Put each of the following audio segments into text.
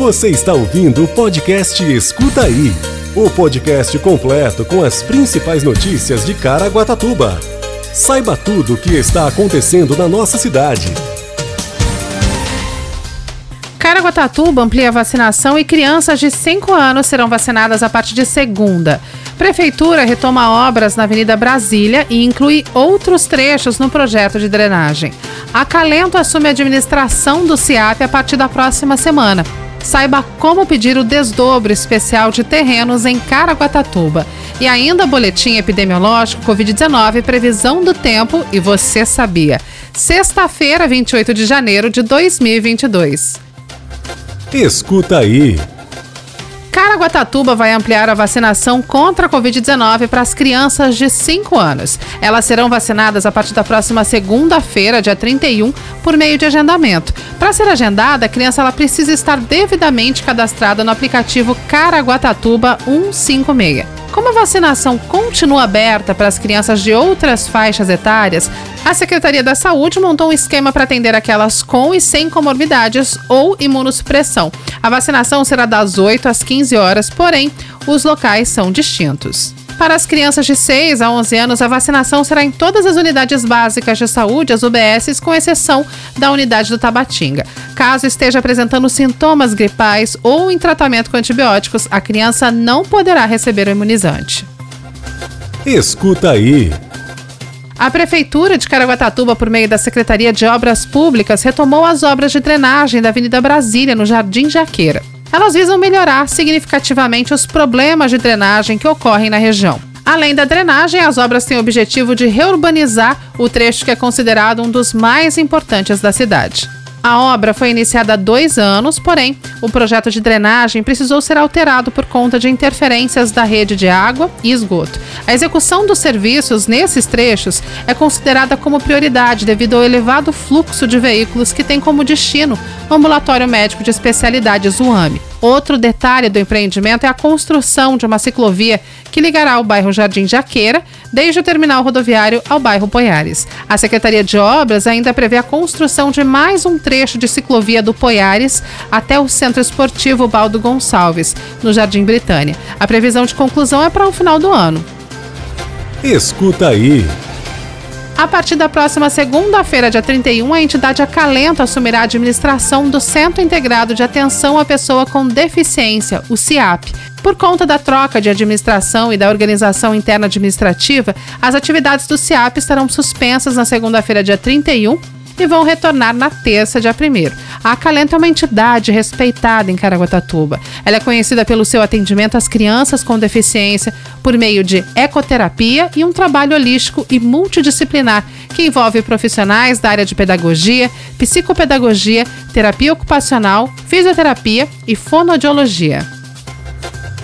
Você está ouvindo o podcast Escuta Aí o podcast completo com as principais notícias de Caraguatatuba. Saiba tudo o que está acontecendo na nossa cidade. Caraguatatuba amplia a vacinação e crianças de 5 anos serão vacinadas a partir de segunda. Prefeitura retoma obras na Avenida Brasília e inclui outros trechos no projeto de drenagem. Acalento assume a administração do CIAP a partir da próxima semana. Saiba como pedir o desdobro especial de terrenos em Caraguatatuba. E ainda boletim epidemiológico Covid-19, previsão do tempo e você sabia. Sexta-feira, 28 de janeiro de 2022. Escuta aí. Caraguatatuba vai ampliar a vacinação contra a Covid-19 para as crianças de 5 anos. Elas serão vacinadas a partir da próxima segunda-feira, dia 31, por meio de agendamento. Para ser agendada, a criança ela precisa estar devidamente cadastrada no aplicativo Caraguatatuba 156. Como a vacinação continua aberta para as crianças de outras faixas etárias, a Secretaria da Saúde montou um esquema para atender aquelas com e sem comorbidades ou imunossupressão. A vacinação será das 8 às 15 horas, porém, os locais são distintos. Para as crianças de 6 a 11 anos, a vacinação será em todas as unidades básicas de saúde, as UBSs, com exceção da unidade do Tabatinga. Caso esteja apresentando sintomas gripais ou em tratamento com antibióticos, a criança não poderá receber o imunizante. Escuta aí. A Prefeitura de Caraguatatuba, por meio da Secretaria de Obras Públicas, retomou as obras de drenagem da Avenida Brasília, no Jardim Jaqueira. Elas visam melhorar significativamente os problemas de drenagem que ocorrem na região. Além da drenagem, as obras têm o objetivo de reurbanizar o trecho que é considerado um dos mais importantes da cidade. A obra foi iniciada há dois anos, porém, o projeto de drenagem precisou ser alterado por conta de interferências da rede de água e esgoto. A execução dos serviços nesses trechos é considerada como prioridade devido ao elevado fluxo de veículos que tem como destino o Ambulatório Médico de Especialidades UAME. Outro detalhe do empreendimento é a construção de uma ciclovia que ligará o bairro Jardim Jaqueira, desde o terminal rodoviário ao bairro Poiares. A Secretaria de Obras ainda prevê a construção de mais um trecho de ciclovia do Poiares até o Centro Esportivo Baldo Gonçalves, no Jardim Britânia. A previsão de conclusão é para o final do ano. Escuta aí. A partir da próxima segunda-feira, dia 31, a entidade Acalento assumirá a administração do Centro Integrado de Atenção à Pessoa com Deficiência, o CIAP. Por conta da troca de administração e da organização interna administrativa, as atividades do CIAP estarão suspensas na segunda-feira, dia 31, e vão retornar na terça, dia 1. A Acalento é uma entidade respeitada em Caraguatatuba. Ela é conhecida pelo seu atendimento às crianças com deficiência por meio de ecoterapia e um trabalho holístico e multidisciplinar que envolve profissionais da área de pedagogia, psicopedagogia, terapia ocupacional, fisioterapia e fonoaudiologia.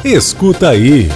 Escuta aí.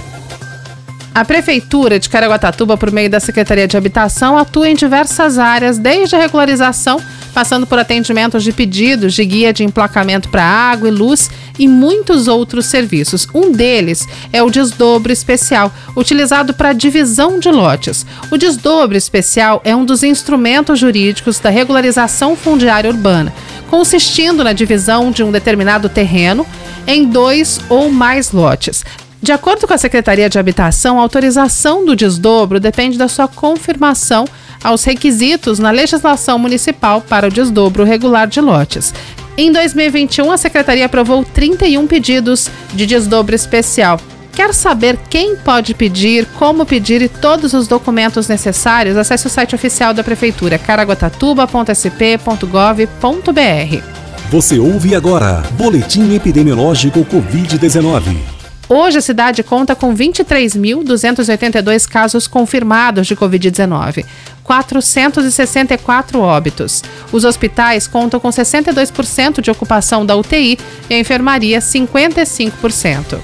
A Prefeitura de Caraguatatuba, por meio da Secretaria de Habitação, atua em diversas áreas, desde a regularização, passando por atendimentos de pedidos de guia de emplacamento para água e luz e muitos outros serviços. Um deles é o desdobro especial, utilizado para divisão de lotes. O desdobro especial é um dos instrumentos jurídicos da regularização fundiária urbana, consistindo na divisão de um determinado terreno em dois ou mais lotes. De acordo com a Secretaria de Habitação, a autorização do desdobro depende da sua confirmação aos requisitos na legislação municipal para o desdobro regular de lotes. Em 2021, a Secretaria aprovou 31 pedidos de desdobro especial. Quer saber quem pode pedir, como pedir e todos os documentos necessários? Acesse o site oficial da Prefeitura, caraguatatuba.sp.gov.br. Você ouve agora Boletim Epidemiológico Covid-19. Hoje a cidade conta com 23.282 casos confirmados de Covid-19, 464 óbitos. Os hospitais contam com 62% de ocupação da UTI e a enfermaria 55%.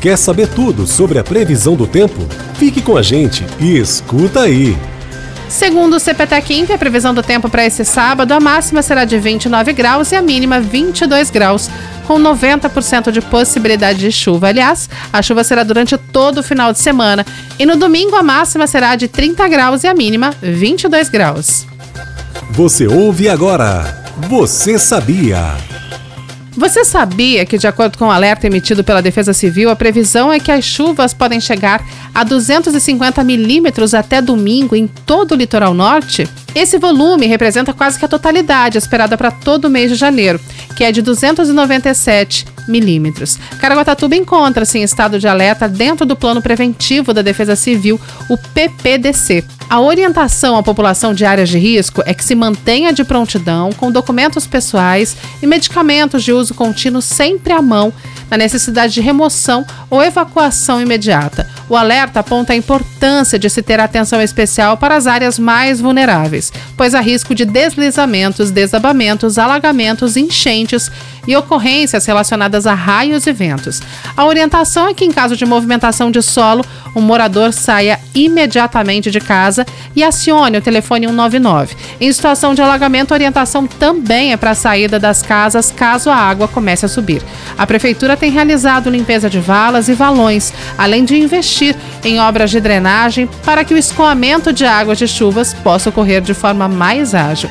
Quer saber tudo sobre a previsão do tempo? Fique com a gente e escuta aí. Segundo o CPTEC a previsão do tempo para esse sábado, a máxima será de 29 graus e a mínima 22 graus com 90% de possibilidade de chuva. Aliás, a chuva será durante todo o final de semana. E no domingo a máxima será de 30 graus e a mínima 22 graus. Você ouve agora. Você sabia? Você sabia que, de acordo com o alerta emitido pela Defesa Civil, a previsão é que as chuvas podem chegar a 250 milímetros até domingo em todo o litoral norte? Esse volume representa quase que a totalidade esperada para todo o mês de janeiro, que é de 297 milímetros. Caraguatatuba encontra-se em estado de alerta dentro do plano preventivo da Defesa Civil, o PPDC. A orientação à população de áreas de risco é que se mantenha de prontidão com documentos pessoais e medicamentos de uso contínuo sempre à mão na necessidade de remoção ou evacuação imediata. O alerta aponta a importância de se ter atenção especial para as áreas mais vulneráveis, pois há risco de deslizamentos, desabamentos, alagamentos, enchentes e ocorrências relacionadas a raios e ventos. A orientação é que, em caso de movimentação de solo, o morador saia imediatamente de casa e acione o telefone 199. Em situação de alagamento, a orientação também é para a saída das casas caso a água comece a subir. A prefeitura tem realizado limpeza de valas e valões, além de investir em obras de drenagem para que o escoamento de águas de chuvas possa ocorrer de forma mais ágil.